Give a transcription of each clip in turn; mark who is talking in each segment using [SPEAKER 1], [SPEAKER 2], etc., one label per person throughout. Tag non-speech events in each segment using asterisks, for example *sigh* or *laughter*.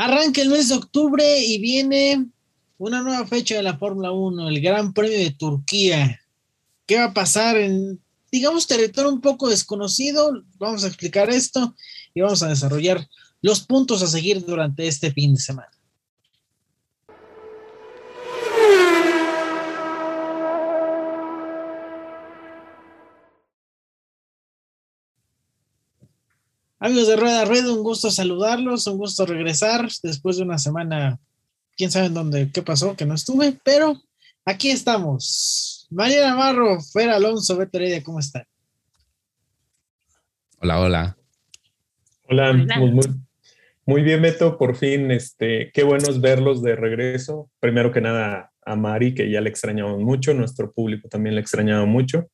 [SPEAKER 1] Arranca el mes de octubre y viene una nueva fecha de la Fórmula 1, el Gran Premio de Turquía. ¿Qué va a pasar en, digamos, territorio un poco desconocido? Vamos a explicar esto y vamos a desarrollar los puntos a seguir durante este fin de semana. Amigos de Rueda Rueda, un gusto saludarlos, un gusto regresar después de una semana, quién sabe en dónde, qué pasó, que no estuve, pero aquí estamos. María Navarro, Fer Alonso, Beto Heredia, ¿cómo están?
[SPEAKER 2] Hola, hola.
[SPEAKER 3] Hola, Muy, muy, bien, Beto, por fin, este, qué bueno es verlos de regreso. Primero que nada, a Mari, que ya le extrañamos mucho, nuestro público también le extrañaba mucho.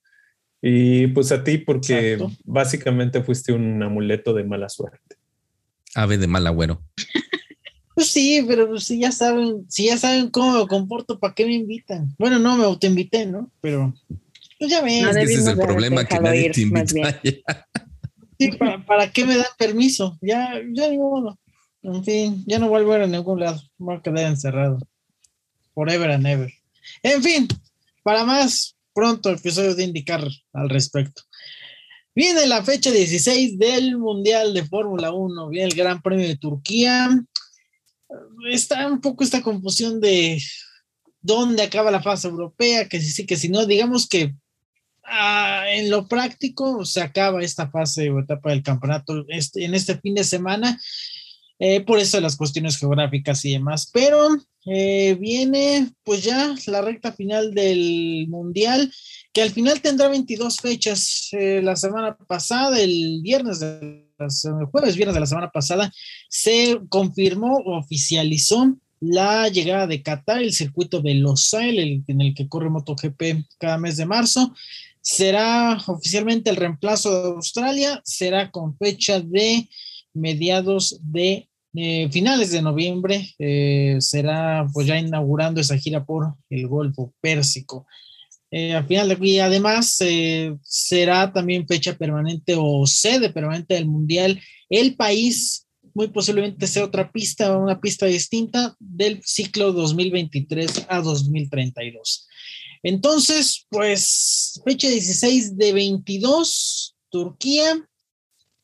[SPEAKER 3] Y pues a ti, porque básicamente fuiste un amuleto de mala suerte.
[SPEAKER 2] Ave de mal agüero. *laughs*
[SPEAKER 1] Pues sí, pero pues si ya saben, si ya saben cómo me comporto, ¿para qué me invitan? Bueno, no me autoinvité, ¿no? Pero pues ya ven.
[SPEAKER 2] ese es el problema que nadie te invita. *laughs*
[SPEAKER 1] Sí, ¿para, qué me dan permiso? Ya, ya ni modo. En fin, ya no vuelvo a ir a ningún lado. Voy a quedar encerrado. Forever and ever. En fin, para más, pronto episodio de indicar al respecto. Viene la fecha 16 del Mundial de Fórmula 1, viene el Gran Premio de Turquía. Está un poco esta confusión de dónde acaba la fase europea, que si sí, que si no, digamos que ah, en lo práctico se acaba esta fase o etapa del campeonato este, en este fin de semana, eh, por eso las cuestiones geográficas y demás, pero eh, viene pues ya la recta final del Mundial, que al final tendrá 22 fechas. Eh, la semana pasada, el viernes, de el jueves, viernes de la semana pasada, se confirmó, oficializó la llegada de Qatar, el circuito de Losail, en el que corre MotoGP cada mes de marzo. Será oficialmente el reemplazo de Australia, será con fecha de mediados de eh, finales de noviembre eh, será pues ya inaugurando esa gira por el Golfo Pérsico. Eh, al final de y además será también fecha permanente o sede permanente del Mundial. El país muy posiblemente sea otra pista, una pista distinta del ciclo 2023 a 2032. Entonces, pues fecha 16 de 22, Turquía,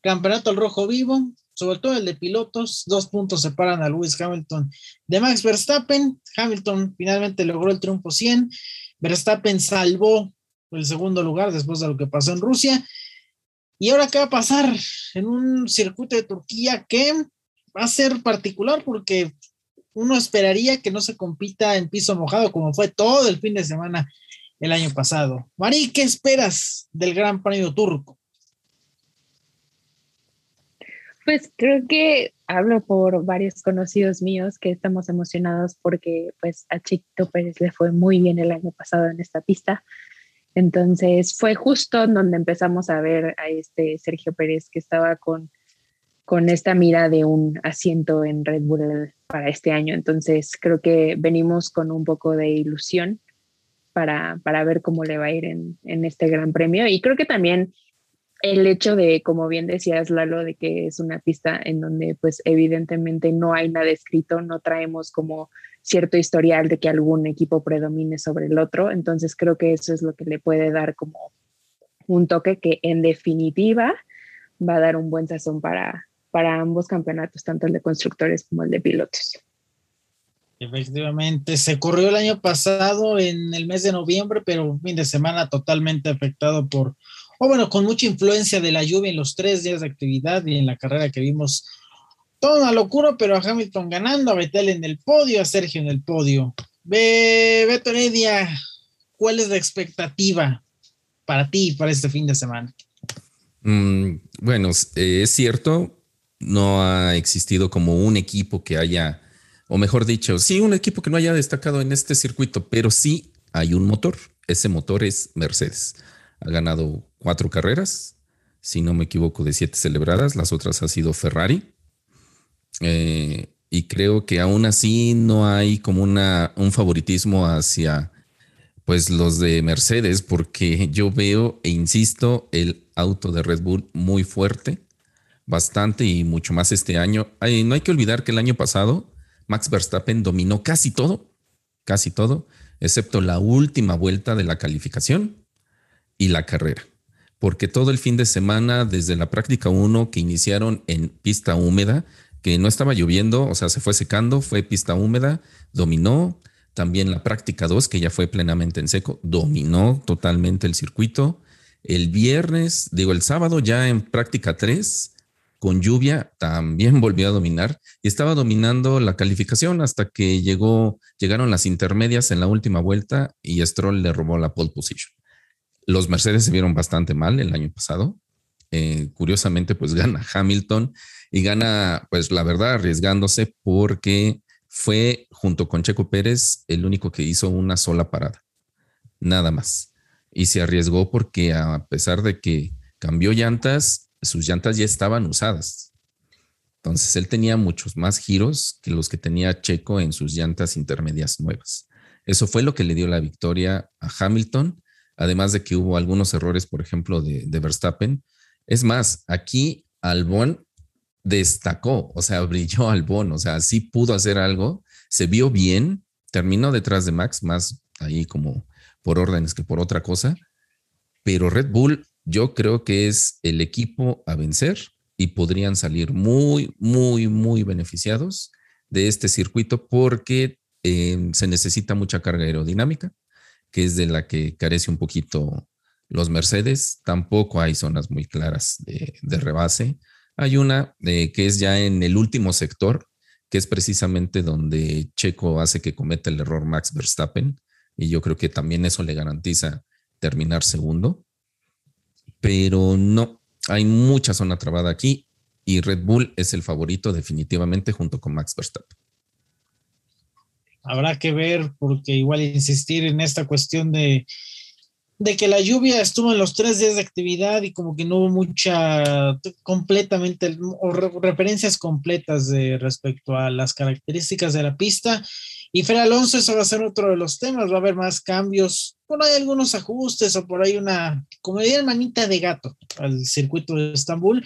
[SPEAKER 1] Campeonato al Rojo Vivo, sobre todo el de pilotos, dos puntos separan a Lewis Hamilton de Max Verstappen. Hamilton finalmente logró el triunfo 100. Verstappen salvó el segundo lugar después de lo que pasó en Rusia. Y ahora, ¿qué va a pasar en un circuito de Turquía que va a ser particular porque uno esperaría que no se compita en piso mojado como fue todo el fin de semana el año pasado. Mari, ¿qué esperas del Gran Premio Turco?
[SPEAKER 4] Pues creo que hablo por varios conocidos míos que estamos emocionados porque pues a Chiquito Pérez le fue muy bien el año pasado en esta pista. Entonces fue justo donde empezamos a ver a este Sergio Pérez que estaba con, con esta mira de un asiento en Red Bull para este año. Entonces creo que venimos con un poco de ilusión para, para ver cómo le va a ir en, en este gran premio. Y creo que también el hecho de, como bien decías, Lalo, de que es una pista en donde pues evidentemente no hay nada escrito, no traemos como cierto historial de que algún equipo predomine sobre el otro, entonces creo que eso es lo que le puede dar como un toque que en definitiva va a dar un buen sazón para, para ambos campeonatos, tanto el de constructores como el de pilotos.
[SPEAKER 1] Efectivamente, se corrió el año pasado en el mes de noviembre, pero fin de semana totalmente afectado por o bueno, con mucha influencia de la lluvia en los tres días de actividad y en la carrera que vimos. Toda una locura, pero a Hamilton ganando, a Vettel en el podio, a Sergio en el podio. Beto Heredia, ¿cuál es la expectativa para ti para este fin de semana?
[SPEAKER 2] Mm, bueno, eh, es cierto, no ha existido como un equipo que haya, o mejor dicho, sí, un equipo que no haya destacado en este circuito, pero sí hay un motor. Ese motor es Mercedes. Ha ganado cuatro carreras, si no me equivoco, de siete celebradas. Las otras ha sido Ferrari. Eh, y creo que aún así no hay como una, un favoritismo hacia pues los de Mercedes, porque yo veo e insisto el auto de Red Bull muy fuerte. bastante y mucho más este año. no hay que olvidar que el año pasado Max Verstappen dominó casi todo, casi todo, excepto la última vuelta de la calificación y la carrera. Porque todo el fin de semana, desde la práctica 1 que iniciaron en pista húmeda, que no estaba lloviendo, o sea, se fue secando, fue pista húmeda, dominó. También la práctica 2, que ya fue plenamente en seco, dominó totalmente el circuito. El viernes, digo, el sábado ya en práctica 3, con lluvia, también *laughs* volvió a dominar y estaba dominando la calificación hasta que llegó, llegaron las intermedias en la última vuelta y Stroll le robó la pole position. Los Mercedes se vieron bastante mal el año pasado. Eh, curiosamente, pues *laughs* gana Hamilton y gana, pues la verdad, arriesgándose porque fue junto con Checo Pérez el único que hizo una sola parada, nada más. Y se arriesgó porque a pesar de que cambió llantas, sus llantas ya estaban usadas. Entonces él tenía muchos más giros que los que tenía Checo en sus llantas intermedias nuevas. Eso fue lo que le dio la victoria a Hamilton, además de que hubo algunos errores, por ejemplo, de, Verstappen. Es más, aquí Albon destacó, o sea, brilló Albon, o sea, sí pudo hacer algo, se vio bien, terminó detrás de Max, más ahí como por órdenes que por otra cosa, pero Red Bull yo creo que es el equipo a vencer y podrían salir muy, muy, muy beneficiados de este circuito porque eh, se necesita mucha carga aerodinámica, que es de la que carece un poquito los Mercedes. Tampoco hay zonas muy claras de, rebase. Hay una eh, que es ya en el último sector, que es precisamente donde Checo hace que cometa el error Max Verstappen. Y yo creo que también eso le garantiza terminar segundo pero no, hay mucha zona trabada aquí y Red Bull es el favorito definitivamente junto con Max Verstappen.
[SPEAKER 1] Habrá que ver porque igual insistir en esta cuestión de, de que la lluvia estuvo en los tres días de actividad y como que no hubo mucha completamente o referencias completas de respecto a las características de la pista. Y Fer Alonso, eso va a ser otro de los temas, va a haber más cambios, por ahí algunos ajustes o por ahí una, como diría manita de gato al circuito de Estambul,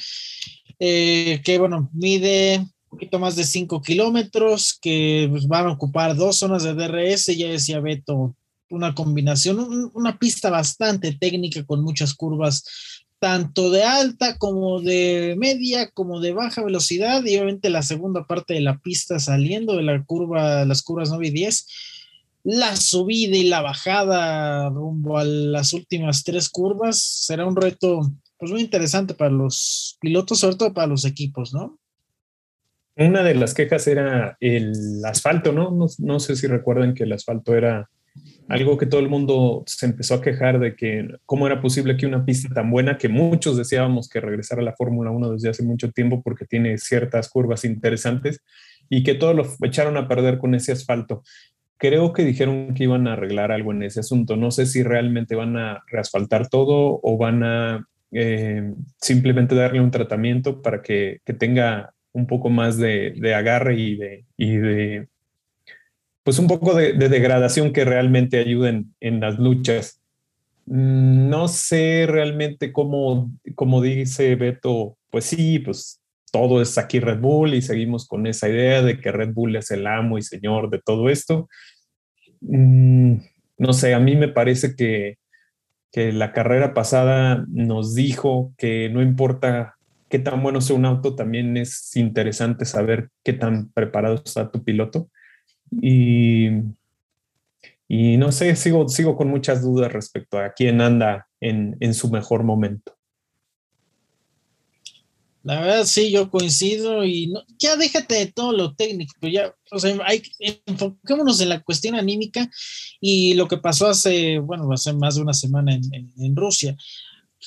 [SPEAKER 1] eh, que bueno, mide poquito más de 5 kilómetros, que pues, van a ocupar dos zonas de DRS, ya decía Beto, una combinación, una pista bastante técnica con muchas curvas tanto de alta como de media, como de baja velocidad, y obviamente la segunda parte de la pista saliendo de la curva, las curvas 9 y 10, la subida y la bajada rumbo a las últimas tres curvas será un reto pues muy interesante para los pilotos, sobre todo para los equipos, ¿no?
[SPEAKER 3] Una de las quejas era el asfalto, ¿no? No, sé si recuerdan que el asfalto era algo que todo el mundo se empezó a quejar de que cómo era posible que una pista tan buena, que muchos deseábamos que regresara a la Fórmula 1 desde hace mucho tiempo porque tiene ciertas curvas interesantes y que todo lo echaron a perder con ese asfalto. Creo que dijeron que iban a arreglar algo en ese asunto. No sé si realmente van a reasfaltar todo o van a eh, simplemente darle un tratamiento para que, tenga un poco más de, agarre y de, y de pues un poco de, degradación que realmente ayuden en las luchas. Mm, no sé realmente cómo, como dice Beto, pues sí, pues todo es aquí Red Bull y seguimos con esa idea de que Red Bull es el amo y señor de todo esto. Mm, no sé, a mí me parece que, que la carrera pasada nos dijo que no importa qué tan bueno sea un auto, también es interesante saber qué tan preparado está tu piloto. Y, y no sé, sigo, sigo con muchas dudas respecto a quién anda en, en su mejor momento.
[SPEAKER 1] La verdad, sí, yo coincido y no, ya déjate de todo lo técnico, ya, o sea, hay, enfoquémonos en la cuestión anímica y lo que pasó hace, bueno, hace más de una semana en, en, Rusia.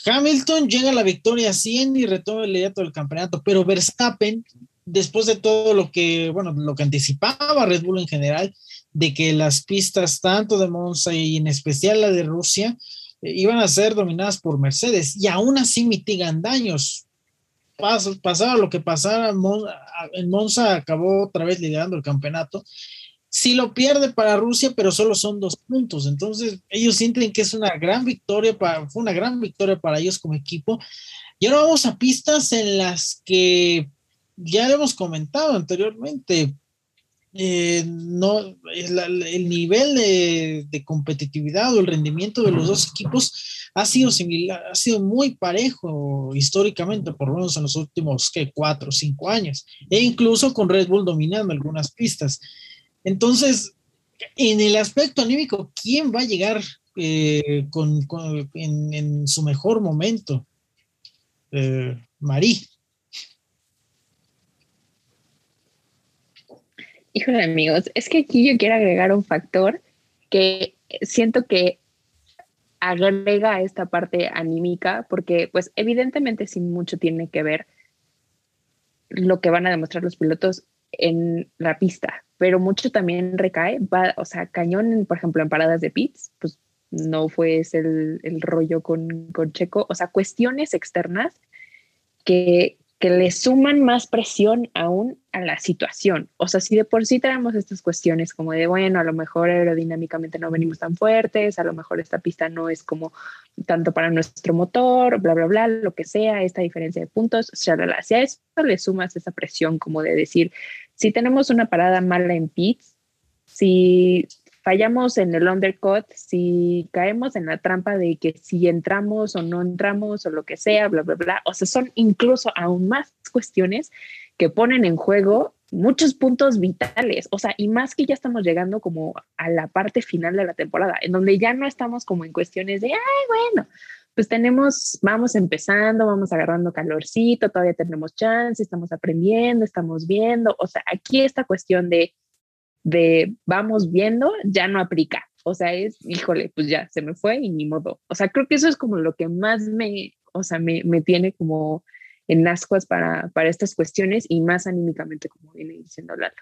[SPEAKER 1] Hamilton llega a la victoria 100 y retoma el liderato del campeonato, pero Verstappen después de todo lo que, bueno, lo anticipaba Red Bull en general, de que las pistas tanto de Monza y en especial la de Rusia eh, iban a ser dominadas por Mercedes y aún así mitigan daños. Pas, pasaba lo que pasara, en Monza acabó otra vez liderando el campeonato. Sí lo pierde para Rusia, pero solo son dos puntos. Entonces ellos sienten que es una gran victoria, para, fue una gran victoria para ellos como equipo Y ahora vamos a pistas en las que ya hemos comentado anteriormente, eh, no, el, nivel de, competitividad o el rendimiento de los dos equipos ha sido similar, ha sido muy parejo históricamente, por lo menos en los últimos ¿qué? cuatro o cinco años, e incluso con Red Bull dominando algunas pistas. Entonces, en el aspecto anímico, ¿quién va a llegar eh, con, en, su mejor momento? Eh, Marí.
[SPEAKER 4] Híjole, amigos, es que aquí yo quiero agregar un factor que siento que agrega esta parte anímica, porque pues evidentemente sí mucho tiene que ver lo que van a demostrar los pilotos en la pista, pero mucho también recae, va, o sea, cañón, por ejemplo, en paradas de pits, pues no fue ese el, el rollo con, con Checo, o sea, cuestiones externas que, que le suman más presión aún a la situación. O sea, si de por sí tenemos estas cuestiones como de, bueno, a lo mejor aerodinámicamente no venimos tan fuertes, a lo mejor esta pista no es como tanto para nuestro motor, bla, bla, bla, lo que sea, esta diferencia de puntos, si a eso le sumas esa presión como de decir, si tenemos una parada mala en pits, si fallamos en el undercut, si caemos en la trampa de que si entramos o no entramos o lo que sea, bla, bla, bla. O sea, son incluso aún más cuestiones que ponen en juego muchos puntos vitales, o sea, y más que ya estamos llegando como a la parte final de la temporada, en donde ya no estamos como en cuestiones de, ay, bueno, pues tenemos, vamos empezando, vamos agarrando calorcito, todavía tenemos chance, estamos aprendiendo, estamos viendo, o sea, aquí esta cuestión de de vamos viendo ya no aplica. O sea, es, híjole, pues ya se me fue y ni modo. O sea, creo que eso es como lo que más me, o sea, me, me tiene como en ascuas para, para estas cuestiones y más anímicamente, como viene diciendo Lalo.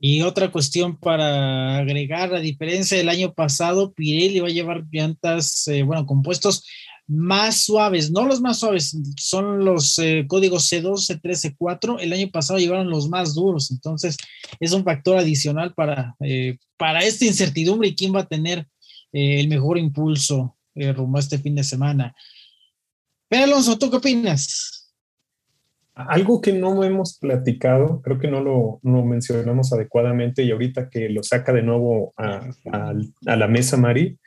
[SPEAKER 1] Y otra cuestión para agregar, a diferencia del año pasado, Pirelli va a llevar llantas, eh, bueno, compuestos más suaves, no los más suaves, son los eh, códigos C2, C3, C4. El año pasado llevaron los más duros, entonces es un factor adicional para, eh, para esta incertidumbre y quién va a tener eh, el mejor impulso rumbo a este fin de semana. Pero Alonso, ¿tú qué opinas?
[SPEAKER 3] Algo que no hemos platicado, creo que no lo, mencionamos adecuadamente y ahorita que lo saca de nuevo a, a la mesa, Mari,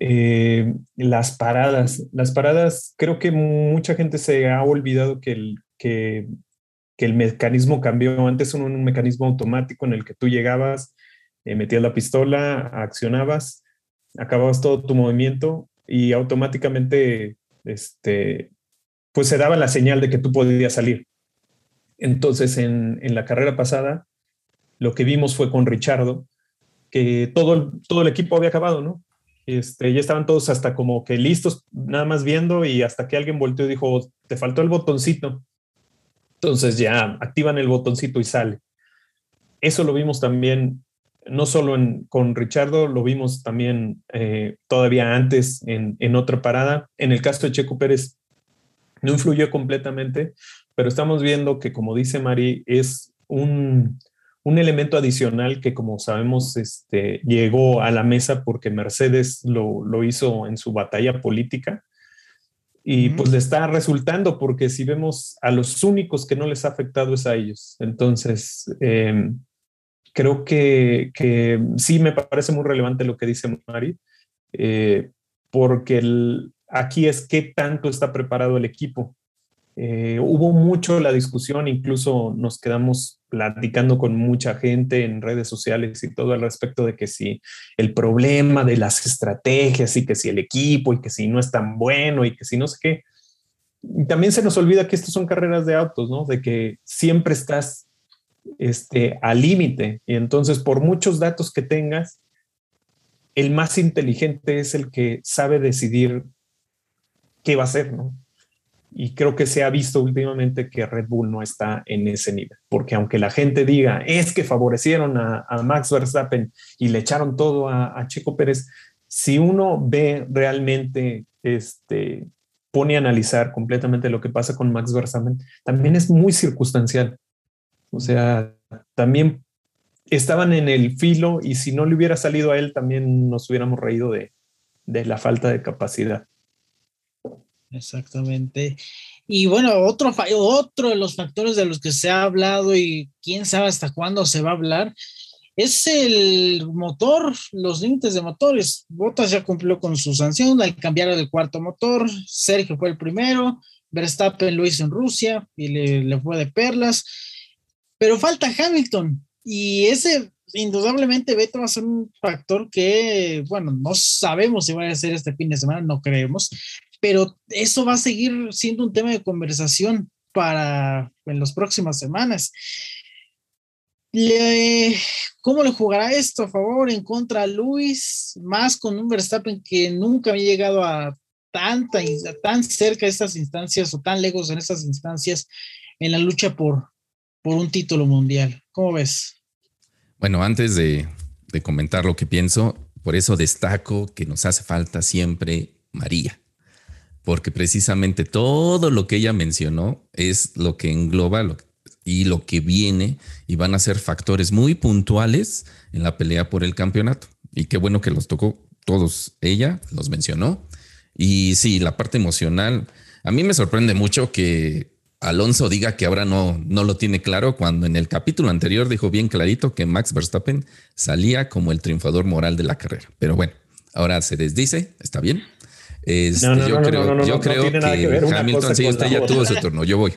[SPEAKER 3] eh, las paradas. Las paradas, creo que mucha gente se ha olvidado que el, que, el mecanismo cambió. Antes era un, mecanismo automático en el que tú llegabas, eh, metías la pistola, accionabas, acababas todo tu movimiento y automáticamente este, pues se daba la señal de que tú podías salir. Entonces, en, en la carrera pasada, lo que vimos fue con Richardo, que todo todo el equipo había acabado, ¿no? Este, ya estaban todos hasta como que listos, nada más viendo y hasta que alguien volteó y dijo, te faltó el botoncito. Entonces ya activan el botoncito y sale. Eso lo vimos también, no solo con Richardo, lo vimos también eh, todavía antes en, en otra parada. En el caso de Checo Pérez, no influyó completamente, pero estamos viendo que, como dice Mari, es un, un elemento adicional que, como sabemos, este, llegó a la mesa porque Mercedes lo, hizo en su batalla política y pues le está resultando porque si vemos a los únicos que no les ha afectado es a ellos. Entonces, em, creo que, sí me parece muy relevante lo que dice Mari, eh, porque aquí es qué tanto está preparado el equipo. Eh, hubo mucho la discusión, incluso nos quedamos platicando con mucha gente en redes sociales y todo al respecto de que si el problema de las estrategias y que si el equipo y que si no es tan bueno y que si no sé qué. también se nos olvida que estas son carreras de autos, ¿no? De que siempre estás este, al límite y entonces por muchos datos que tengas, el más inteligente es el que sabe decidir qué va a hacer, ¿no? Y creo que se ha visto últimamente que Red Bull no está en ese nivel, porque aunque la gente diga es que favorecieron a, Max Verstappen y le echaron todo a, a, Checo Pérez, si uno ve realmente, este, pone a analizar completamente lo que pasa con Max Verstappen, también es muy circunstancial. O sea, también estaban en el filo y si no le hubiera salido a él, también nos hubiéramos reído de, de la falta de capacidad.
[SPEAKER 1] Exactamente. Y bueno, otro, otro de los factores de los que se ha hablado y quién sabe hasta cuándo se va a hablar es el motor, los límites de motores. Bottas ya cumplió con su sanción al cambiar el cuarto motor. Sergio fue el primero. Verstappen lo hizo en Rusia y le, le fue de perlas. Pero falta Hamilton. Y ese indudablemente Beto va a ser un factor que, bueno, no sabemos si va a ser este fin de semana, no creemos, pero eso va a seguir siendo un tema de conversación para en las próximas semanas. ¿Cómo le jugará esto a favor, en contra a Luis? Más con un Verstappen que nunca había llegado a tanta, tan cerca de estas instancias o tan lejos en estas instancias en la lucha por, por un título mundial. ¿Cómo ves?
[SPEAKER 2] Bueno, antes de, comentar lo que pienso, por eso destaco que nos hace falta siempre María, porque precisamente todo lo que ella mencionó es lo que engloba y lo que viene y van a ser factores muy puntuales en la pelea por el campeonato. Y qué bueno que los tocó todos ella, los mencionó. Y sí, la parte emocional, a mí me sorprende mucho que Alonso diga que ahora no, no lo tiene claro cuando en el capítulo anterior dijo bien clarito que Max Verstappen salía como el triunfador moral de la carrera. Pero bueno, ahora se desdice, está bien. Yo creo, yo creo que, Hamilton, sí, usted ya tuvo su turno, yo voy.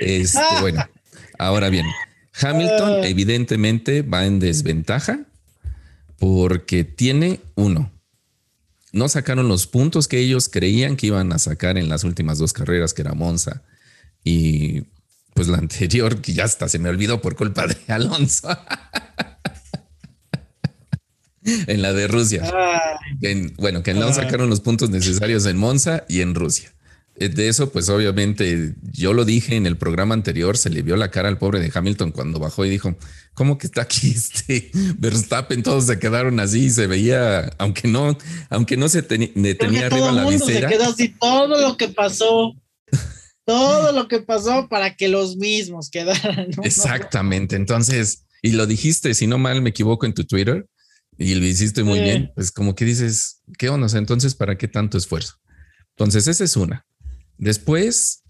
[SPEAKER 2] Este, bueno, ahora bien, Hamilton ah. evidentemente va en desventaja porque tiene uno. No sacaron los puntos que ellos creían que iban a sacar en las últimas dos carreras, que era Monza y pues la anterior, que ya hasta se me olvidó por culpa de Alonso. *laughs* *laughs* en la de Rusia. bueno, que no sacaron los puntos necesarios en Monza y en Rusia. Eh, de eso, pues obviamente, yo lo dije en el programa anterior, se le vio la cara al pobre de Hamilton cuando bajó y dijo, ¿cómo que está aquí este *laughs* Verstappen? Todos se quedaron así y se veía, aunque no, aunque no se detenía arriba la visera.
[SPEAKER 1] Se quedó así todo lo que pasó *laughs* todo lo que pasó para que los mismos quedaran.
[SPEAKER 2] Exactamente. Entonces, y lo dijiste, si no mal me equivoco en tu Twitter y lo hiciste muy bien, pues como que dices, ¿qué onda? Entonces, ¿para qué tanto esfuerzo? Entonces, esa es una. Después,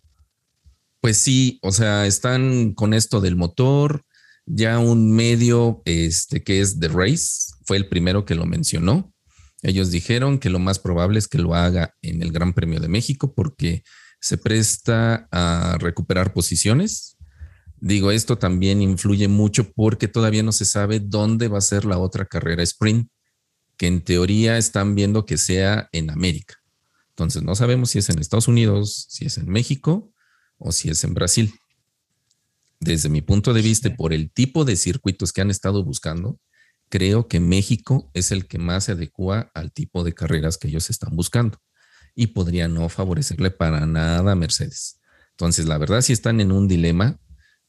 [SPEAKER 2] pues sí, o sea, están con esto del motor, ya un medio este, que es The Race, fue el primero que lo mencionó. Ellos dijeron que lo más probable es que lo haga en el Gran Premio de México porque se presta a recuperar posiciones. Digo, esto también influye mucho porque todavía no se sabe dónde va a ser la otra carrera sprint, que en teoría están viendo que sea en América. Entonces, no sabemos si es en Estados Unidos, si es en México o si es en Brasil. Desde mi punto de vista, por el tipo de circuitos que han estado buscando, creo que México es el que más se adecua al tipo de carreras que ellos están buscando y podría no favorecerle para nada a Mercedes. Entonces, la verdad, si están en un dilema,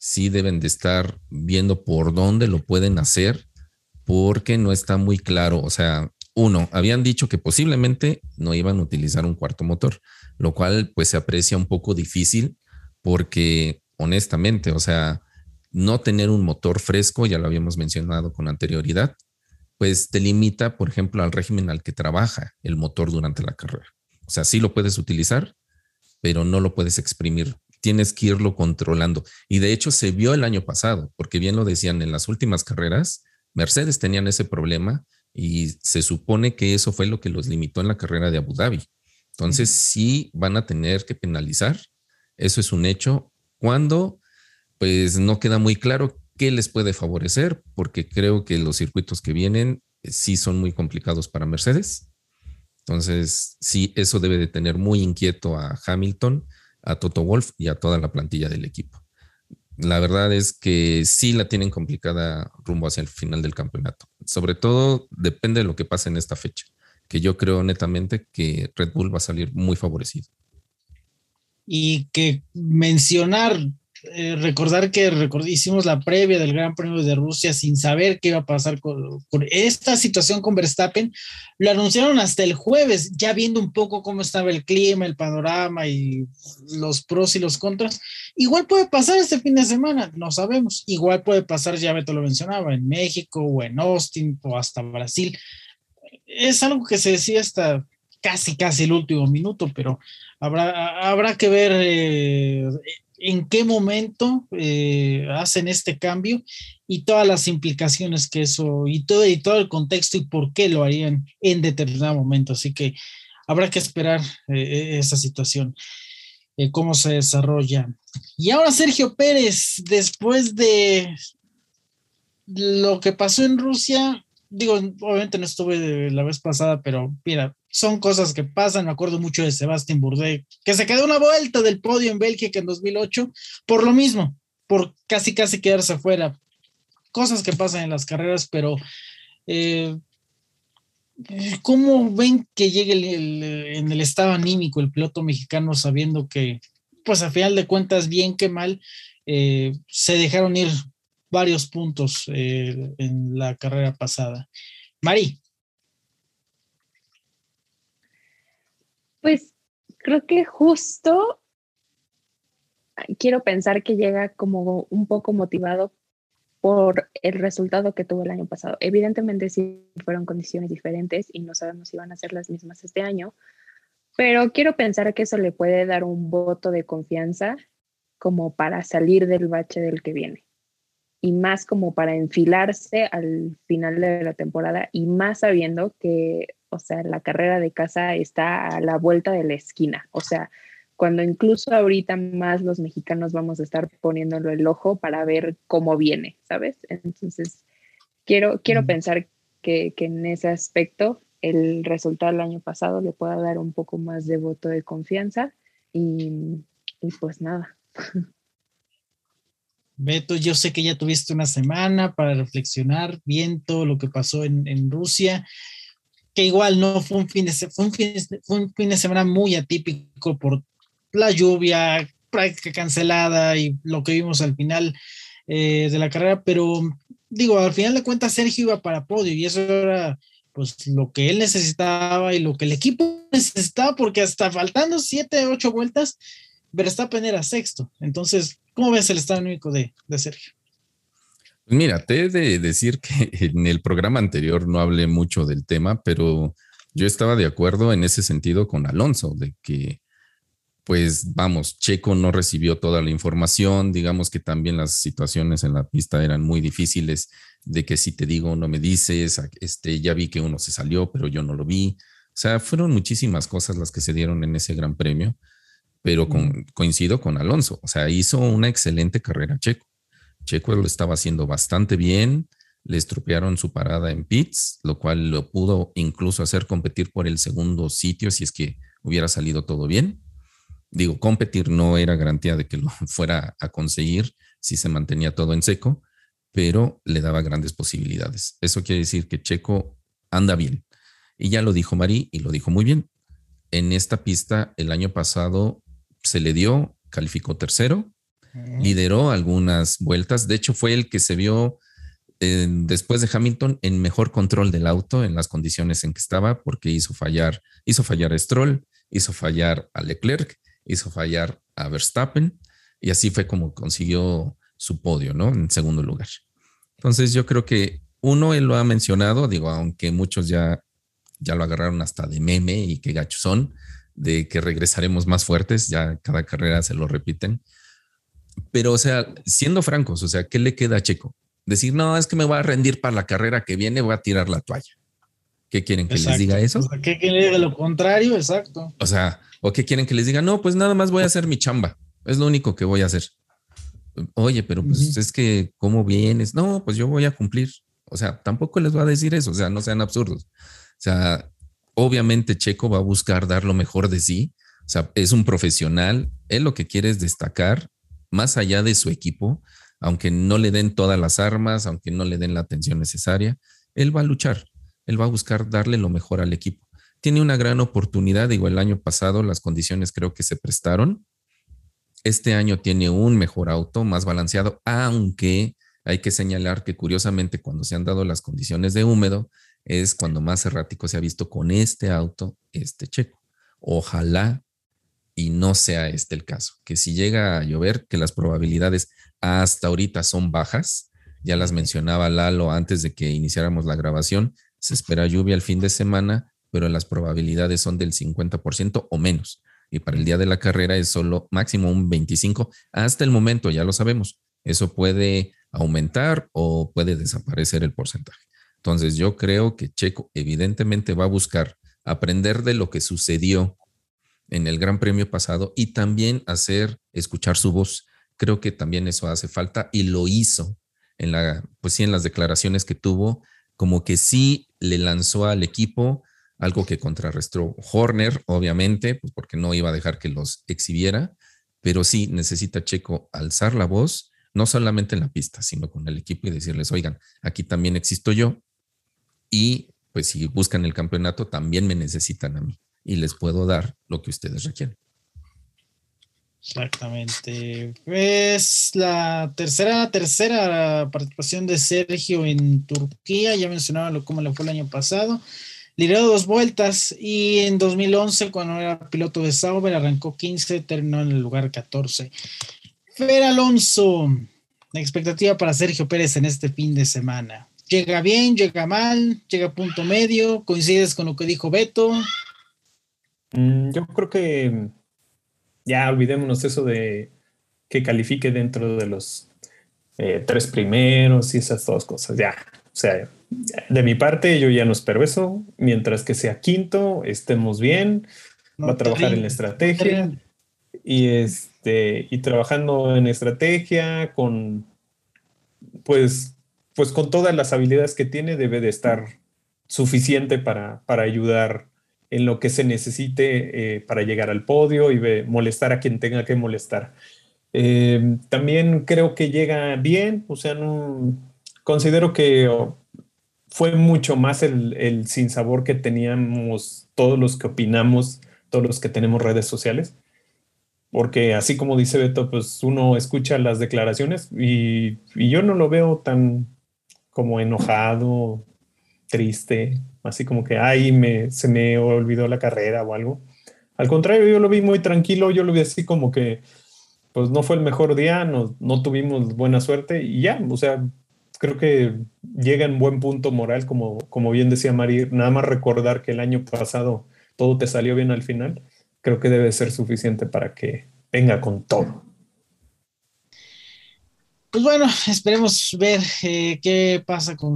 [SPEAKER 2] sí deben de estar viendo por dónde lo pueden hacer, porque no está muy claro. O sea, uno, habían dicho que posiblemente no iban a utilizar un cuarto motor, lo cual pues se aprecia un poco difícil porque honestamente, o sea, no tener un motor fresco, ya lo habíamos mencionado con anterioridad, pues te limita, por ejemplo, al régimen al que trabaja el motor durante la carrera. O sea, sí lo puedes utilizar, pero no lo puedes exprimir. Tienes que irlo controlando. Y de hecho se vio el año pasado, porque bien lo decían en las últimas carreras, Mercedes tenían ese problema y se supone que eso fue lo que los limitó en la carrera de Abu Dhabi. Entonces sí van a tener que penalizar. Eso es un hecho. Cuando pues no queda muy claro qué les puede favorecer, porque creo que los circuitos que vienen sí son muy complicados para Mercedes entonces, sí, eso debe de tener muy inquieto a Hamilton, a Toto Wolf y a toda la plantilla del equipo. La verdad es que sí la tienen complicada rumbo hacia el final del campeonato. Sobre todo depende de lo que pase en esta fecha, que yo creo netamente que Red Bull va a salir muy favorecido.
[SPEAKER 1] Y que mencionar eh, recordar que hicimos la previa del Gran Premio de Rusia sin saber qué iba a pasar con, esta situación con Verstappen. Lo anunciaron hasta el jueves, ya viendo un poco cómo estaba el clima, el panorama y los pros y los contras. Igual puede pasar este fin de semana, no sabemos. Igual puede pasar, ya Beto lo mencionaba, en México o en Austin o hasta Brasil. Es algo que se decía hasta casi, casi el último minuto, pero habrá, habrá que ver eh, en qué momento eh, hacen este cambio y todas las implicaciones que eso y todo, y todo el contexto y por qué lo harían en determinado momento. Así que habrá que esperar eh, esa situación, cómo se desarrolla. Y ahora Sergio Pérez, después de lo que pasó en Rusia, digo, obviamente no estuve la vez pasada, pero mira, son cosas que pasan. Me acuerdo mucho de Sebastián Bourdais, que se quedó una vuelta del podio en Bélgica en 2008 por lo mismo, por casi casi quedarse afuera. Cosas que pasan en las carreras, pero eh, ¿cómo ven que llegue en el estado anímico el piloto mexicano sabiendo que, pues a final de cuentas, bien que mal, eh, se dejaron ir varios puntos eh, en la carrera pasada. Mari.
[SPEAKER 4] Pues creo que justo quiero pensar que llega como un poco motivado por el resultado que tuvo el año pasado. Evidentemente sí fueron condiciones diferentes y no sabemos si van a ser las mismas este año, pero quiero pensar que eso le puede dar un voto de confianza como para salir del bache del que viene y más como para enfilarse al final de la temporada y más sabiendo que, o sea, la carrera de casa está a la vuelta de la esquina. O sea, cuando incluso ahorita más los mexicanos vamos a estar poniéndolo el ojo para ver cómo viene, ¿sabes? Entonces, quiero, quiero pensar que, que en ese aspecto el resultado del año pasado le pueda dar un poco más de voto de confianza y, y pues nada. *laughs*
[SPEAKER 1] Beto, yo sé que ya tuviste una semana para reflexionar bien todo lo que pasó en, Rusia, que igual no fue un, fin de, fue un, fin de, semana muy atípico por la lluvia, práctica cancelada y lo que vimos al final eh, de la carrera, pero digo, al final de cuentas Sergio iba para podio y eso era pues lo que él necesitaba y lo que el equipo *laughs* necesitaba, porque hasta faltando siete, ocho vueltas, Verstappen era sexto. Entonces, ¿cómo ves el estado único de, Sergio?
[SPEAKER 2] Mira, te he de decir que *laughs* en el programa anterior no hablé mucho del tema, pero yo estaba de acuerdo en ese sentido con Alonso, de que, pues vamos, Checo no recibió toda la información, digamos que también las situaciones en la pista eran muy difíciles, de que si te digo no me dices, este, ya vi que uno se salió, pero yo no lo vi. O sea, fueron muchísimas cosas las que se dieron en ese gran premio pero coincido con Alonso, o sea, hizo una excelente carrera Checo. Checo lo estaba haciendo bastante bien, le estropearon su parada en pits, lo cual lo pudo incluso hacer competir por el segundo sitio si es que hubiera salido todo bien. Digo, competir no era garantía de que lo *laughs* fuera a conseguir si se mantenía todo en seco, pero le daba grandes posibilidades. Eso quiere decir que Checo anda bien. Y ya lo dijo Mari y lo dijo muy bien. En esta pista el año pasado se le dio, calificó tercero, lideró algunas vueltas, de hecho fue el que se vio eh, después de Hamilton en mejor control del auto en las condiciones en que estaba, porque hizo fallar, hizo fallar a Stroll, hizo fallar a Leclerc, hizo fallar a Verstappen, y así fue como consiguió su podio, ¿no? En segundo lugar. Entonces yo creo que uno, él lo ha mencionado, digo, aunque muchos ya, ya lo agarraron hasta de meme y que gachos son, de que regresaremos más fuertes, ya cada carrera se lo repiten. Pero, o sea, siendo francos, o sea, ¿qué le queda a Checo? Decir, no, es que me voy a rendir para la carrera que viene, voy a tirar la toalla. ¿Qué quieren que les diga eso?
[SPEAKER 1] O ¿Qué quieren que lo contrario? Exacto.
[SPEAKER 2] O sea, ¿o qué quieren que les diga? No, pues nada más voy a hacer mi chamba. Es lo único que voy a hacer. Oye, pero pues es que, ¿cómo vienes? No, pues yo voy a cumplir. O sea, tampoco les voy a decir eso. O sea, no sean absurdos. O sea, Obviamente Checo va a buscar dar lo mejor de sí. O sea, es un profesional. Él lo que quiere es destacar más allá de su equipo, aunque no le den todas las armas, aunque no le den la atención necesaria, él va a luchar. Él va a buscar darle lo mejor al equipo. Tiene una gran oportunidad. Digo, el año pasado las condiciones creo que se prestaron. Este año tiene un mejor auto, más balanceado, aunque hay que señalar que curiosamente cuando se han dado las condiciones de húmedo, es cuando más errático se ha visto con este auto, este checo. Ojalá y no sea este el caso, que si llega a llover, que las probabilidades hasta ahorita son bajas, ya las mencionaba Lalo antes de que iniciáramos la grabación, se espera lluvia el fin de semana, pero las probabilidades son del 50% o menos. y para el día de la carrera es solo máximo un 25 hasta el momento, ya lo sabemos. Eso puede aumentar o puede desaparecer el porcentaje. Entonces yo creo que Checo evidentemente va a buscar aprender de lo que sucedió en el Gran Premio pasado y también hacer escuchar su voz. Creo que también eso hace falta y lo hizo en la, pues sí, en las declaraciones que tuvo, como que sí le lanzó al equipo algo que contrarrestó Horner, obviamente, pues porque no iba a dejar que los exhibiera, pero sí necesita Checo alzar la voz, no solamente en la pista, sino con el equipo y decirles, oigan, aquí también existo yo y pues si buscan el campeonato, también me necesitan a mí y les puedo dar lo que ustedes requieren.
[SPEAKER 1] Exactamente. Es la tercera, tercera participación de Sergio en Turquía. Ya mencionaba cómo le fue el año pasado. Lideró dos vueltas y en 2011, cuando era piloto de Sauber, arrancó 15, terminó en el lugar 14. Fer Alonso, la expectativa para Sergio Pérez en este fin de semana. Llega bien, llega mal, llega a punto medio, coincides con lo que dijo Beto.
[SPEAKER 3] Mm, yo creo que ya olvidémonos eso de que califique dentro de los eh, tres primeros y esas dos cosas. Ya, o sea, de mi parte yo ya no espero eso. Mientras que sea quinto, estemos bien. va a trabajar en la estrategia y este y trabajando en estrategia con pues pues con todas las habilidades que tiene debe de estar suficiente para, para ayudar en lo que se necesite eh, para llegar al podio y molestar a quien tenga que molestar. Eh, también creo que llega bien, o sea, considero que fue mucho más el, el sinsabor que teníamos todos los que opinamos, todos los que tenemos redes sociales, porque así como dice Beto, pues uno escucha las declaraciones y yo no lo veo tan como enojado, triste, así como que, ay, me, se me olvidó la carrera o algo. Al contrario, yo lo vi muy tranquilo, yo lo vi así como que, pues no fue el mejor día, no, no tuvimos buena suerte y ya, o sea, creo que llega en buen punto moral, como, como bien decía Mari, nada más recordar que el año pasado todo te salió bien al final, creo que debe ser suficiente para que venga con todo.
[SPEAKER 1] Pues bueno, esperemos ver eh, qué pasa con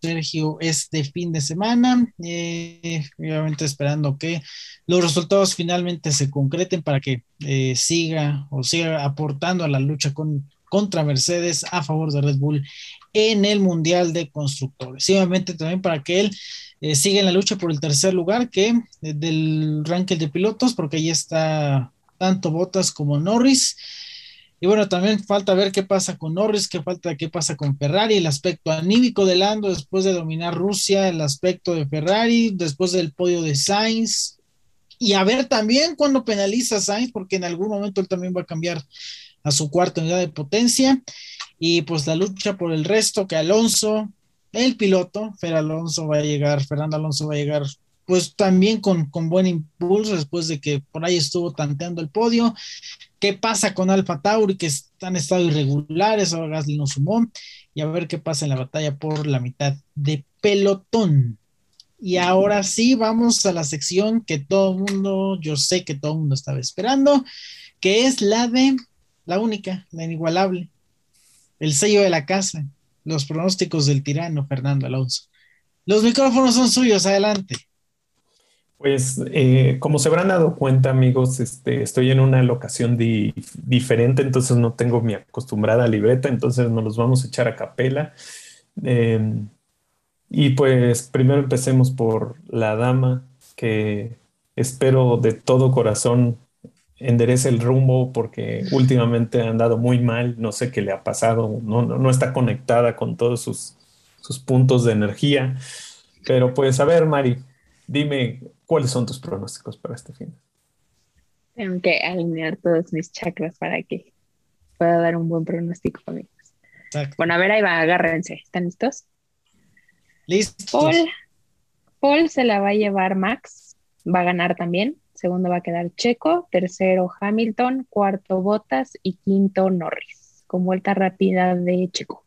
[SPEAKER 1] Sergio este fin de semana. Eh, obviamente esperando que los resultados finalmente se concreten para que eh, siga o siga aportando a la lucha con, contra Mercedes a favor de Red Bull en el Mundial de Constructores. Y obviamente también para que él eh, siga en la lucha por el tercer lugar que del ranking de pilotos, porque ahí está tanto Bottas como Norris. Y bueno, también falta ver qué pasa con Norris, qué falta, qué pasa con Ferrari, el aspecto anímico de Lando después de dominar Rusia, el aspecto de Ferrari, después del podio de Sainz. Y a ver también cuando penaliza Sainz, porque en algún momento él también va a cambiar a su cuarta unidad de potencia. Y pues la lucha por el resto, que Alonso, el piloto, Fer Alonso va a llegar, Fernando Alonso va a llegar pues también con, con buen impulso después de que por ahí estuvo tanteando el podio. ¿Qué pasa con Alfa Tauri que han estado irregulares? Ahora Gasly no sumó. Y a ver qué pasa en la batalla por la mitad de pelotón. Y ahora sí, vamos a la sección que todo el mundo, yo sé que todo el mundo estaba esperando, que es la de la única, la inigualable, el sello de la casa, los pronósticos del tirano Fernando Alonso. Los micrófonos son suyos, adelante.
[SPEAKER 3] Pues eh, como se habrán dado cuenta amigos, este, estoy en una locación diferente, entonces no tengo mi acostumbrada libreta, entonces nos los vamos a echar a capela. Em, y pues primero empecemos por la dama, que espero de todo corazón enderece el rumbo porque últimamente ha andado muy mal, no sé qué le ha pasado, no, no, está conectada con todos sus, sus puntos de energía. Pero pues a ver, Mari, dime ¿Cuáles son tus pronósticos para este fin?
[SPEAKER 4] Tengo que alinear todos mis chakras para que pueda dar un buen pronóstico, amigos. Bueno, a ver, ahí va, agárrense. ¿Están listos?
[SPEAKER 1] Listo.
[SPEAKER 4] Paul, Paul se la va a llevar Max, va a ganar también. Segundo va a quedar Checo, tercero Hamilton, cuarto Bottas y quinto Norris, con vuelta rápida de Checo.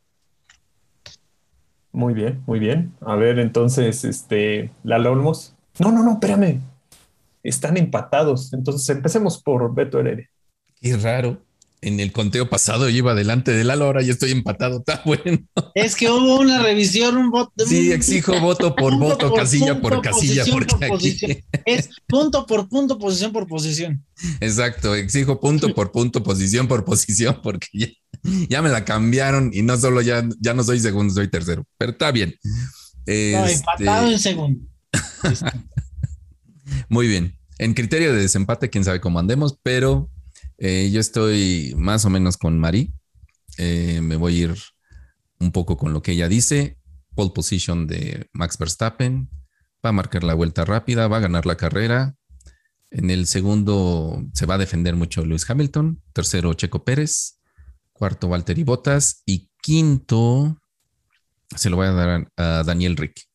[SPEAKER 3] Muy bien, muy bien. A ver, entonces, este, la Olmos. No, no, no, espérame. están empatados. Entonces empecemos por Beto Heredia.
[SPEAKER 2] Qué raro en el conteo pasado yo iba delante de Lalo, ahora ya estoy empatado, *laughs* está bueno.
[SPEAKER 1] Es que hubo una revisión, un voto.
[SPEAKER 2] Sí, exijo voto por voto, casilla por casilla, porque aquí...
[SPEAKER 1] Es punto por punto, posición por posición.
[SPEAKER 2] Exacto, exijo punto por punto, posición por posición, porque ya, me la cambiaron y no solo ya, ya no soy segundo, soy tercero, pero está bien.
[SPEAKER 1] empatado en segundo.
[SPEAKER 2] Muy bien. En criterio de desempate, quién sabe cómo andemos, pero eh, yo estoy más o menos con Mari. Eh, me voy a ir un poco con lo que ella dice. Pole position de Max Verstappen. Va a marcar la vuelta rápida, va a ganar la carrera. En el segundo se va a defender mucho Lewis Hamilton. Tercero, Checo Pérez. Cuarto, Valtteri Bottas. Y quinto, se lo voy a dar a, Daniel Rick.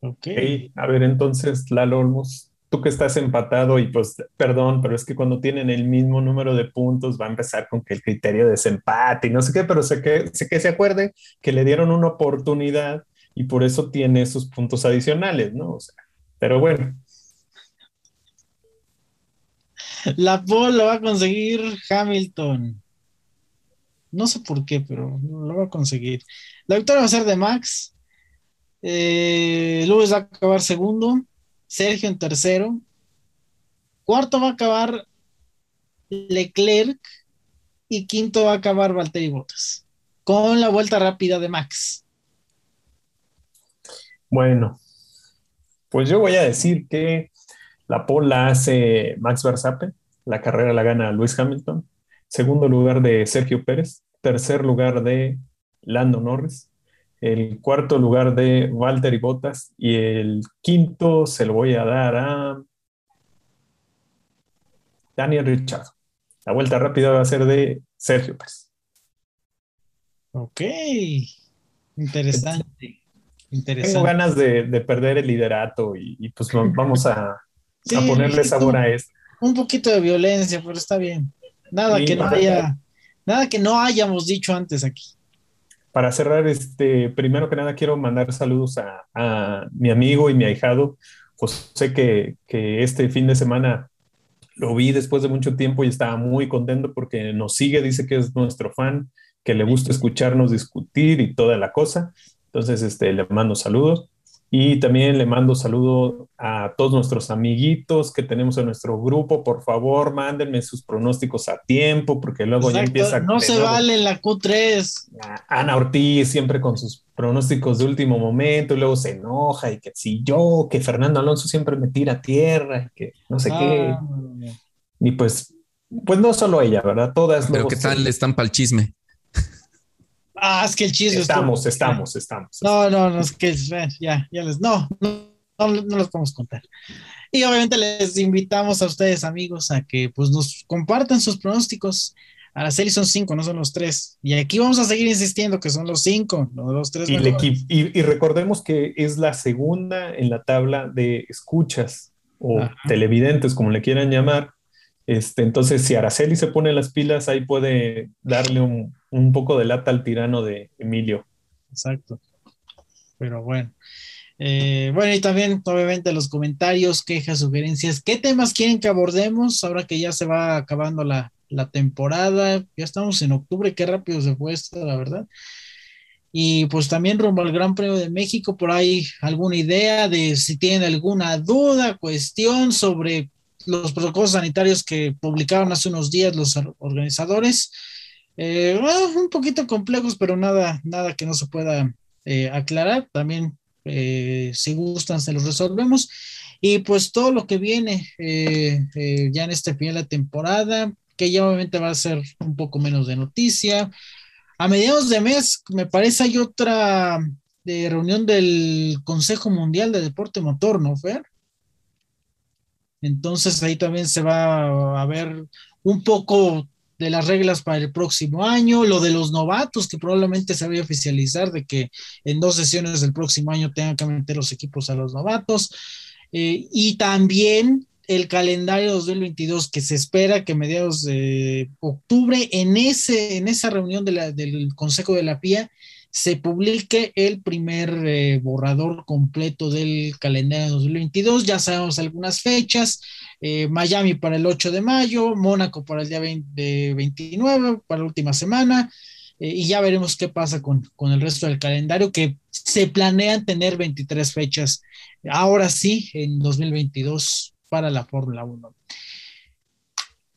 [SPEAKER 3] Ok. A ver, entonces, Lalo Olmos, tú que estás empatado y pues, perdón, pero es que cuando tienen el mismo número de puntos va a empezar con que el criterio de desempate y no sé qué, pero sé que, sé que se acuerde que le dieron una oportunidad y por eso tiene esos puntos adicionales, ¿no? O sea, pero bueno.
[SPEAKER 1] La pole lo va a conseguir Hamilton. No sé por qué, pero lo va a conseguir. La victoria va a ser de Max. Eh, Lewis va a acabar segundo. Sergio en tercero. Cuarto va a acabar Leclerc y quinto va a acabar Valtteri Bottas con la vuelta rápida de Max.
[SPEAKER 3] Bueno, pues yo voy a decir que la pole la hace Max Verstappen, la carrera la gana Luis Hamilton, segundo lugar de Sergio Pérez, tercer lugar de Lando Norris, el cuarto lugar de Walter y Botas y el quinto se lo voy a dar a Daniel Richard. La vuelta rápida va a ser de Sergio Pérez.
[SPEAKER 1] Ok, interesante.
[SPEAKER 3] Interesante. Tengo ganas de, perder el liderato y, pues vamos a, ponerle sabor a esto.
[SPEAKER 1] Un poquito de violencia, pero está bien. Nada que no haya, nada que no hayamos dicho antes aquí
[SPEAKER 3] para cerrar, este, primero que nada quiero mandar saludos a, mi amigo y mi ahijado, José, que, que, este fin de semana lo vi después de mucho tiempo y estaba muy contento porque nos sigue, dice que es nuestro fan, que le gusta escucharnos discutir y toda la cosa. Entonces, este, le mando saludos. Y también le mando saludo a todos nuestros amiguitos que tenemos en nuestro grupo. Por favor, mándenme sus pronósticos a tiempo, porque luego ya empieza.
[SPEAKER 1] No se vale la Q3.
[SPEAKER 3] Ana Ortiz siempre con sus pronósticos de último momento, y luego se enoja, y que si yo, que Fernando Alonso siempre me tira a tierra, y que no sé qué. Ah, y pues, pues no solo ella, ¿verdad? Todas.
[SPEAKER 2] Pero ¿qué tal están para el chisme?
[SPEAKER 1] Ah, es que el chisme.
[SPEAKER 3] Estamos, estamos, estamos.
[SPEAKER 1] No, no, no, es que ya, ya les. No, no, no, los podemos contar. Y obviamente les invitamos a ustedes, amigos, a que pues nos compartan sus pronósticos. Araceli son cinco, no son los tres. Y aquí vamos a seguir insistiendo que son los cinco, no los tres.
[SPEAKER 3] Y, y, recordemos que es la segunda en la tabla de escuchas o televidentes, como le quieran llamar. Este, entonces, si Araceli se pone las pilas, ahí puede darle un, un poco de lata al tirano de Emilio.
[SPEAKER 1] Exacto. Pero bueno. Eh, bueno, y también, obviamente, los comentarios, quejas, sugerencias. ¿Qué temas quieren que abordemos ahora que ya se va acabando la, temporada? Ya estamos en octubre, qué rápido se fue esto, la verdad. Y pues también rumbo al Gran Premio de México, por ahí alguna idea de si tienen alguna duda, cuestión sobre los protocolos sanitarios que publicaron hace unos días los organizadores eh, un poquito complejos, pero nada, nada que no se pueda eh, aclarar. También, eh, si gustan, se los resolvemos. Y pues todo lo que viene ya en este final de temporada, que ya obviamente va a ser un poco menos de noticia. A mediados de mes, me parece, hay otra reunión del Consejo Mundial de Deporte Motor, ¿no, Fer? Entonces ahí también se va a ver un poco de las reglas para el próximo año, lo de los novatos, que probablemente se vaya a oficializar de que en dos sesiones del próximo año tengan que meter los equipos a los novatos, eh, y también el calendario 2022 que se espera que mediados de octubre en, ese, en esa reunión del Consejo de la PIA se publique el primer eh, borrador completo del calendario 2022. Ya sabemos algunas fechas, eh, Miami para el 8 de mayo, Mónaco para el día 29, para la última semana, eh, y ya veremos qué pasa con, con, el resto del calendario, que se planean tener 23 fechas, ahora sí, en 2022 para la Fórmula 1.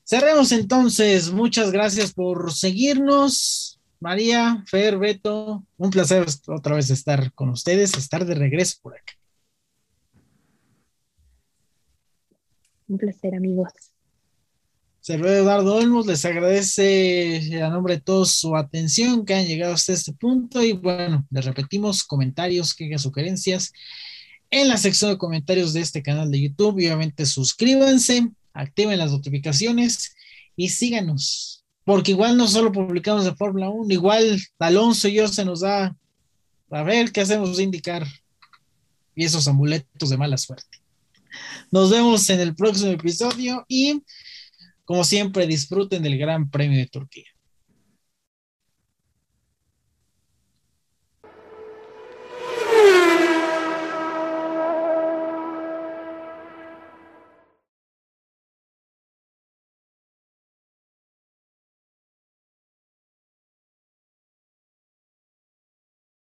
[SPEAKER 1] Cerremos entonces, muchas gracias por seguirnos. María, Fer, Beto, un placer otra vez estar con ustedes, estar de regreso por acá.
[SPEAKER 4] Un placer, amigos.
[SPEAKER 1] Servidor Eduardo Olmos les agradece a nombre de todos su atención que han llegado hasta este punto y bueno, les repetimos comentarios, quejas, sugerencias en la sección de comentarios de este canal de YouTube y obviamente suscríbanse, activen las notificaciones y síganos, porque igual no solo publicamos de Fórmula 1, igual Alonso y yo se nos da a ver qué hacemos de indicar y esos amuletos de mala suerte. Nos vemos en el próximo episodio y, como siempre, disfruten del Gran Premio de Turquía.